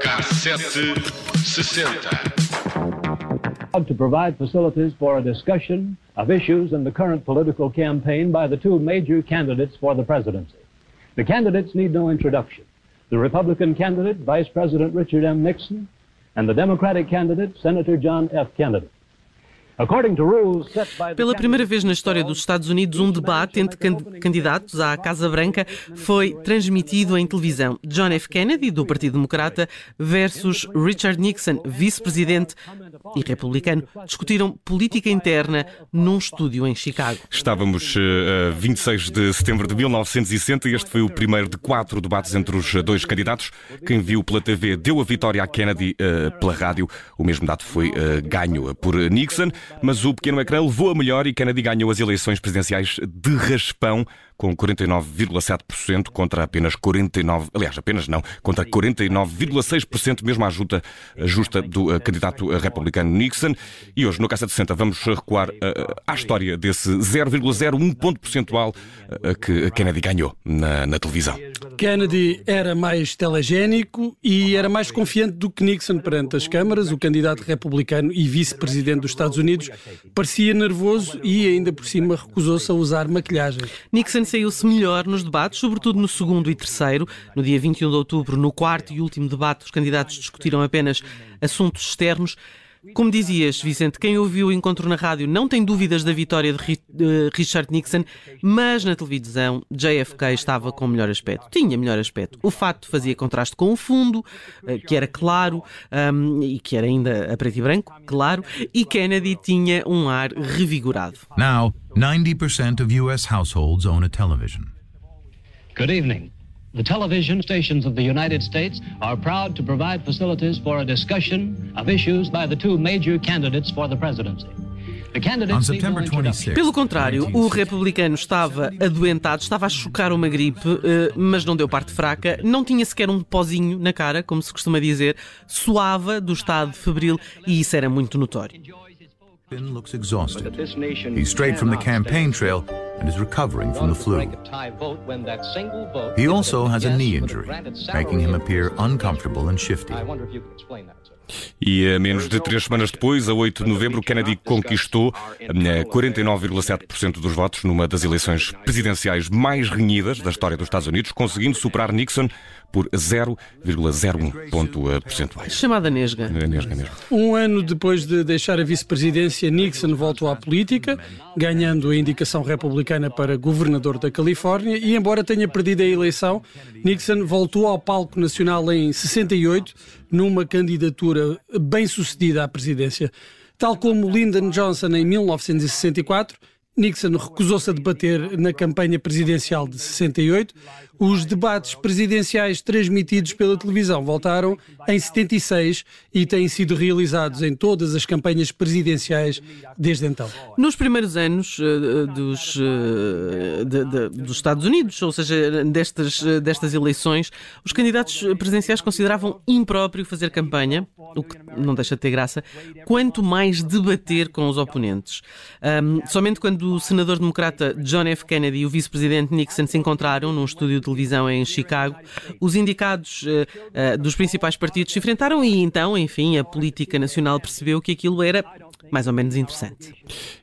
Cassete 60. to provide facilities for a discussion of issues in the current political campaign by the two major candidates for the presidency. The candidates need no introduction. The Republican candidate, Vice President Richard M. Nixon, and the Democratic candidate, Senator John F. Kennedy. Pela primeira vez na história dos Estados Unidos, um debate entre candidatos à Casa Branca foi transmitido em televisão. John F. Kennedy, do Partido Democrata, versus Richard Nixon, vice-presidente e republicano, discutiram política interna num estúdio em Chicago. Estávamos a uh, 26 de setembro de 1960 e este foi o primeiro de quatro debates entre os dois candidatos. Quem viu pela TV deu a vitória a Kennedy uh, pela rádio. O mesmo dado foi uh, ganho por Nixon mas o pequeno ecrã levou a melhor e Kennedy ganhou as eleições presidenciais de raspão com 49,7% contra apenas 49, aliás, apenas não, contra 49,6% mesmo à justa, justa do uh, candidato republicano Nixon. E hoje, no Caça de 60, vamos recuar uh, à história desse 0,01 ponto percentual que Kennedy ganhou na, na, televisão. Kennedy era mais telegénico e era mais confiante do que Nixon perante as câmaras. O candidato republicano e vice-presidente dos Estados Unidos parecia nervoso e ainda por cima recusou-se a usar maquilhagem. Nixon saiu-se melhor nos debates, sobretudo no segundo e terceiro. No dia 21 de outubro, no quarto e último debate, os candidatos discutiram apenas assuntos externos. Como dizias, Vicente, quem ouviu o encontro na rádio não tem dúvidas da vitória de Richard Nixon, mas na televisão JFK estava com melhor aspecto. Tinha melhor aspecto. O fato fazia contraste com o fundo, eh, que era claro um, e que era ainda a preto e branco, claro, e Kennedy tinha um ar revigorado. Now, 90% of US households own a television. Good evening. The television stations of the United States are proud to provide facilities for a discussion of issues by the two major candidates for the presidency. Pelo contrário, o republicano estava adoentado, estava a chocar uma gripe, eh, mas não deu parte fraca, não tinha sequer um pozinho na cara, como se costuma dizer, suava do estado febril e isso era muito notório. Looks exhausted. He's straight from the campaign trail and is recovering from the flu. He also has a knee injury, making him appear uncomfortable and shifty. E a menos de três semanas depois, a 8 de novembro, Kennedy conquistou 49,7% dos votos numa das eleições presidenciais mais renhidas da história dos Estados Unidos, conseguindo superar Nixon por 0,01 ponto eh, percentuais. Chamada Nesga. Nesga mesmo. Um ano depois de deixar a vice-presidência, Nixon voltou à política, ganhando a indicação republicana para governador da Califórnia e, embora tenha perdido a eleição, Nixon voltou ao palco nacional em 68 numa candidatura bem sucedida à presidência. Tal como Lyndon Johnson em 1964, Nixon recusou-se a debater na campanha presidencial de 68. Os debates presidenciais transmitidos pela televisão voltaram em 76 e têm sido realizados em todas as campanhas presidenciais desde então. Nos primeiros anos uh, dos, uh, de, de, dos Estados Unidos, ou seja, destas, destas eleições, os candidatos presidenciais consideravam impróprio fazer campanha, o que não deixa de ter graça, quanto mais debater com os oponentes. Um, somente quando o senador democrata John F. Kennedy e o vice-presidente Nixon se encontraram num estúdio de televisão em Chicago, os indicados uh, uh, dos principais partidos se enfrentaram e então, enfim, a política nacional percebeu que aquilo era mais ou menos interessante.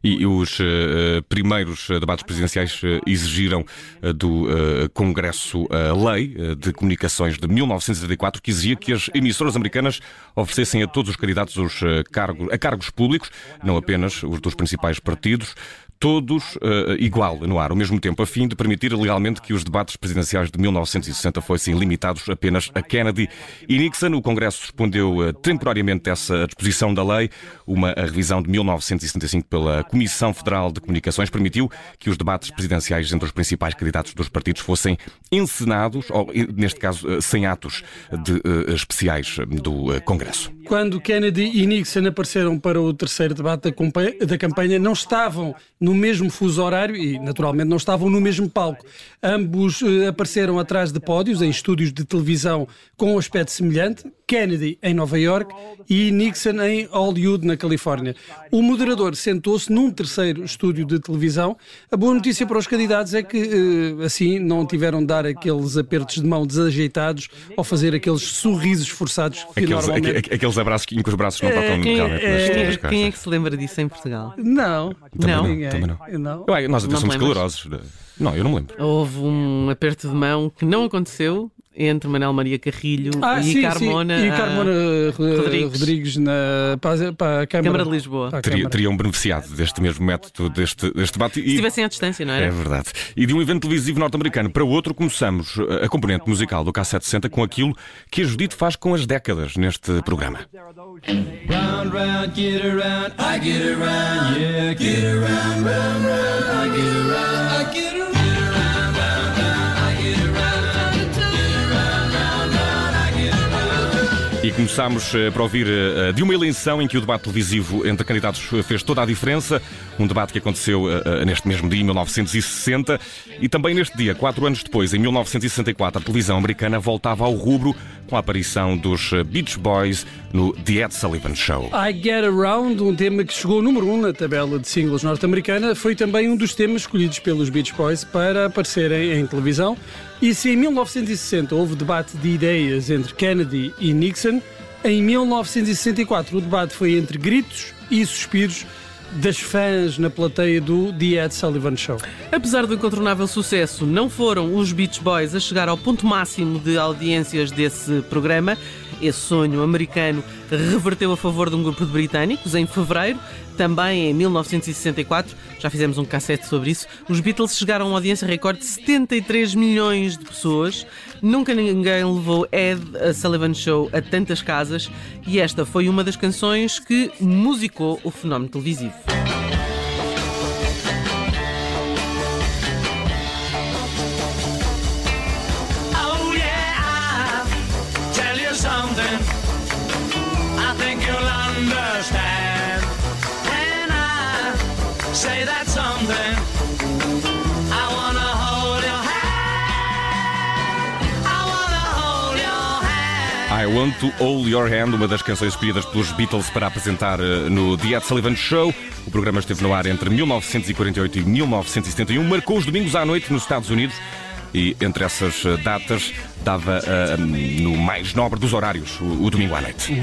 E os uh, primeiros debates presidenciais exigiram uh, do uh, Congresso a Lei de Comunicações de 1974, que exigia que as emissoras americanas oferecessem a todos os candidatos os, cargos, a cargos públicos, não apenas os dos principais partidos, todos uh, igual no ar, ao mesmo tempo, a fim de permitir legalmente que os debates presidenciais de 1960 fossem limitados apenas a Kennedy e Nixon. O Congresso respondeu uh, temporariamente essa disposição da lei. Uma revisão de 1975 pela Comissão Federal de Comunicações permitiu que os debates presidenciais entre os principais candidatos dos partidos fossem encenados, ou neste caso, uh, sem atos de, especiais do Congresso. Quando Kennedy e Nixon apareceram para o terceiro debate da campanha, não estavam no no mesmo fuso horário e, naturalmente, não estavam no mesmo palco. Ambos uh, apareceram atrás de pódios, em estúdios de televisão com um aspecto semelhante, Kennedy em Nova York e Nixon em Hollywood, na Califórnia. O moderador sentou-se num terceiro estúdio de televisão. A boa notícia para os candidatos é que eh, assim não tiveram de dar aqueles apertos de mão desajeitados ou fazer aqueles sorrisos forçados que Aqueles, normalmente... aque- aqueles abraços que, em que os braços não tocam Quem, realmente nas, quem- nas quem é costas. que se lembra disso em Portugal? Não, Também Não. ninguém. Também não. não. Eu, nós até Não somos calorosos. Não, eu não me lembro. Houve um aperto de mão que não aconteceu entre Manel Maria Carrilho Ah, e sim, Carmona, sim. E ah, Carmona eh, Rodrigues. Rodrigues, na, para, a- para a Câmara, Câmara de Lisboa. Teria- teriam beneficiado deste mesmo método, deste, deste debate. Se E, estivessem à distância, não É era? verdade. E de um evento televisivo norte-americano para outro, começamos eh, a componente musical do K760 com aquilo que a Judite faz com as décadas neste programa. Round, round, get around, I get around, yeah, get around, round, round, I get around, I get around, começámos eh, para ouvir eh, de uma eleição em que o debate televisivo entre candidatos fez toda a diferença. Um debate que aconteceu eh, neste mesmo dia, em 1960. E também neste dia, quatro anos depois, em 1964, a televisão americana voltava ao rubro com a aparição dos Beach Boys no The Ed Sullivan Show. I Get Around, um tema que chegou número 1 um na tabela de singles norte-americana, foi também um dos temas escolhidos pelos Beach Boys para aparecerem em televisão. E se em 1960 houve debate de ideias entre Kennedy e Nixon, em 1964 o debate foi entre gritos e suspiros das fãs na plateia do The Ed Sullivan Show. Apesar do incontornável sucesso, não foram os Beach Boys a chegar ao ponto máximo de audiências desse programa. Esse sonho americano reverteu a favor de um grupo de britânicos em fevereiro, também em 1964. Já fizemos um cassete sobre isso. Os Beatles chegaram a uma audiência recorde de 73 milhões de pessoas. Nunca ninguém levou Ed a Sullivan Show a tantas casas e esta foi uma das canções que musicou o fenómeno televisivo. Say that something. I wanna hold your hand. I wanna hold your hand. I Want to Hold Your Hand, uma das canções escolhidas pelos Beatles para apresentar eh, no The Ed Sullivan Show. O programa esteve no ar entre 1948 e 1971, marcou os domingos à noite nos Estados Unidos e entre essas eh, datas dava eh, no mais nobre dos horários, o, o domingo à noite.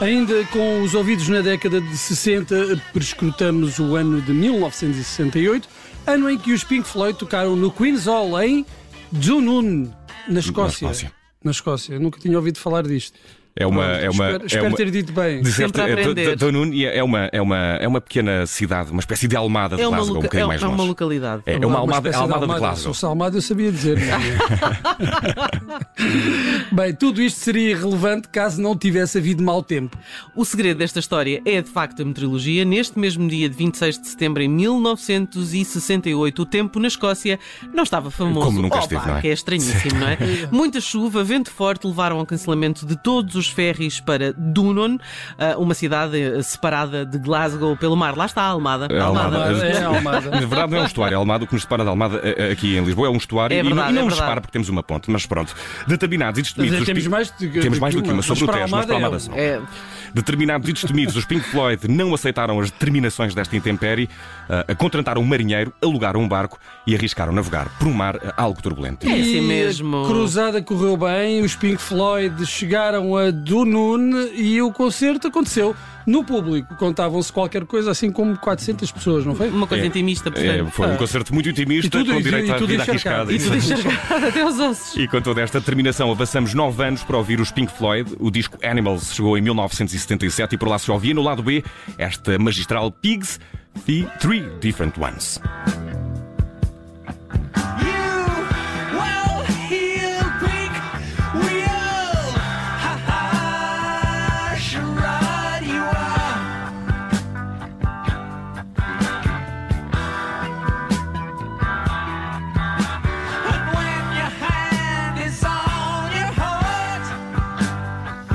Ainda com os ouvidos na década de 60, prescrutamos o ano de 1968, ano em que os Pink Floyd tocaram no Queen's Hall em Dunoon, na Escócia. Escócia. Na Escócia. Nunca tinha ouvido falar disto. É uma. Pronto, É uma, espero é espero uma- ter dito bem. Sempre é, aprender. D- D- Downun e é uma, é, uma, é uma pequena cidade, uma espécie de Almada de É uma, Glasgow, um bocadinho é, mais é uma longe. localidade. É, é uma Almada, espécie de Almada de Almada. Glasgow. Se fosse Almada eu sabia dizer. não é? Bem, tudo isto seria irrelevante caso não tivesse havido mau tempo. O segredo desta história é de facto a meteorologia. Neste mesmo dia de 26 de setembro, em 1968, o tempo na Escócia não estava famoso. Como nunca Opa, esteve, não é? Que é estranhíssimo, não é? Muita chuva, vento forte levaram ao cancelamento de todos os ferries para Dunon, ah, uma cidade eh, separada de Glasgow pelo mar. Lá está a Almada. É Almada. É Almada. Na verdade, não é um estuário. Almada, o que nos separa de Almada eh, eh, aqui em Lisboa é um estuário É e não- verdade, e não é nos separa porque temos uma ponte. Mas pronto, determinados e destemidos. os Temos Pink- mais, de- temos mais do que uma sobre o. Tejo, mas para a para Almada são. É, Determinados e destemidos, os Pink Floyd não aceitaram as determinações desta intempérie, ah, contrataram um marinheiro, alugaram um barco e arriscaram navegar por um mar ah, algo turbulento. É assim E mesmo. A cruzada correu bem, os Pink Floyd chegaram a Dunoon e o concerto aconteceu no público. Contavam-se qualquer coisa assim como 400 pessoas, não foi? uma coisa É. intimista, É, portanto. foi um concerto muito intimista, E tudo- com e- direito e à tudo vida arriscada. E tudo até aos ossos. E com toda esta determinação, avançamos nove anos para ouvir os Pink Floyd. O disco Animals chegou em 1977 e por lá se ouvia no lado B esta magistral Pigs, The Three Different Ones.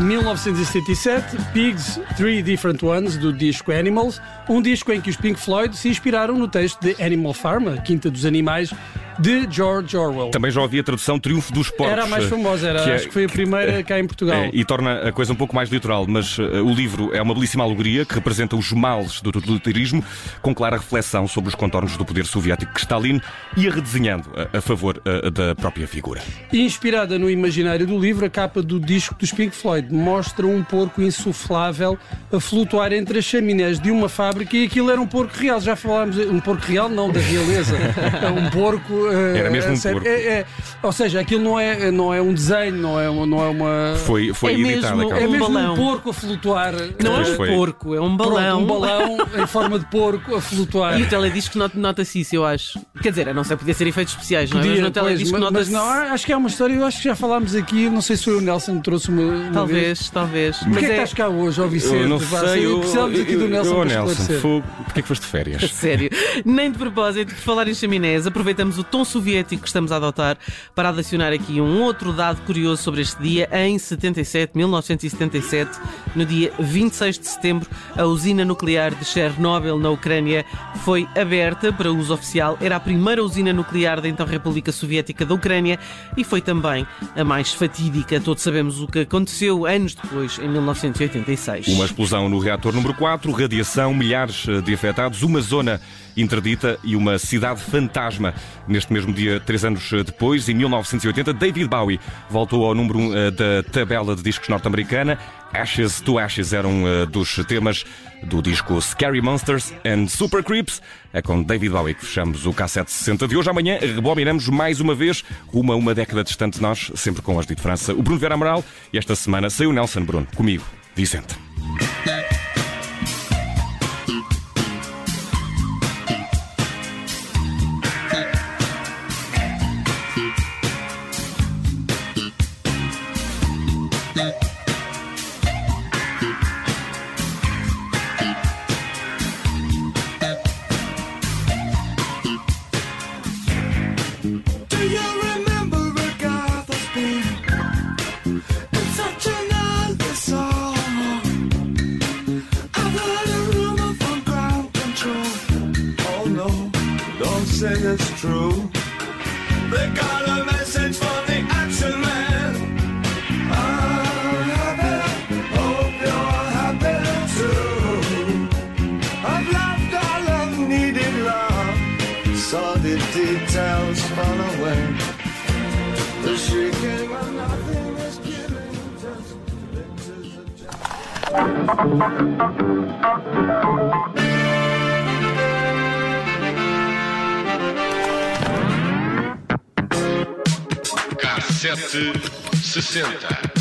1977, Pigs, Three Different Ones, do disco Animals, um disco em que os Pink Floyd se inspiraram no texto de Animal Farm, a Quinta dos Animais, de George Orwell. Também já ouvi a tradução Triunfo dos Porcos. Era a mais eh, famosa, era, que é- acho que foi a primeira cá em Portugal. É, e torna a coisa um pouco mais literal, mas eh, o livro é uma belíssima alegoria que representa os males do totalitarismo, com clara reflexão sobre os contornos do poder soviético que Stalin ia redesenhando a, a favor eh, da própria figura. Inspirada no imaginário do livro, a capa do disco dos Pink Floyd mostra um porco insuflável a flutuar entre as chaminés de uma fábrica e aquilo era um porco real. Já falámos, um porco real, não da realeza. É um porco. Eh, Era mesmo um sério. porco. É- é- ou seja, aquilo não é, não é um desenho, não é, uma- não é uma. Foi, foi É editado mesmo-. É mesmo balão. um porco a flutuar. Não é um foi. porco, é um Pronto, balão. um balão em forma de porco a flutuar. E o teledisco not- nota-se isso, eu acho. Quer dizer, a não ser podia ser efeitos especiais, não é? Mas Podia, no pois, teledisco mas, mas nota-se. não, acho que é uma história, eu acho que já falámos aqui, não sei se foi o Nelson que trouxe uma, uma vez. Talvez, talvez. Porquê é que estás cá hoje, ó Vicente? Eu não Vá, sei, eu, Precisamos aqui do Nelson eu, para Nelson, esclarecer. fogo. Porquê que foste de férias? Sério. Nem de propósito, por falar em chaminés, aproveitamos o tom soviético que estamos a adotar para adicionar aqui um outro dado curioso sobre este dia. Em 77, 1977, no dia 26 de setembro, a usina nuclear de Chernobyl, na Ucrânia, foi aberta para uso oficial. Era a primeira usina nuclear da então República Soviética da Ucrânia e foi também a mais fatídica. Todos sabemos o que aconteceu anos depois, em 1986. Uma explosão no reator número 4, radiação, milhares de afetados, uma zona interdita e uma cidade fantasma. Neste mesmo dia, três anos eh, depois, em 1980, David Bowie voltou ao número 1 da tabela de discos norte-americana. Ashes to Ashes eram eh, dos temas do disco Scary Monsters and Super Creeps. É com David Bowie que fechamos o K760 de hoje. Amanhã rebobinamos mais uma vez, rumo a uma década distante de nós, sempre com as de França. O Bruno Vera Amaral e esta semana saiu Nelson Bruno, comigo, Vicente. It's true. They got a message from the action man. I'm happy, hope you're happy too. I've loved all I've needed love. Saw the details fall away. The shrieking of nothing is killing. Just glimpses of K760.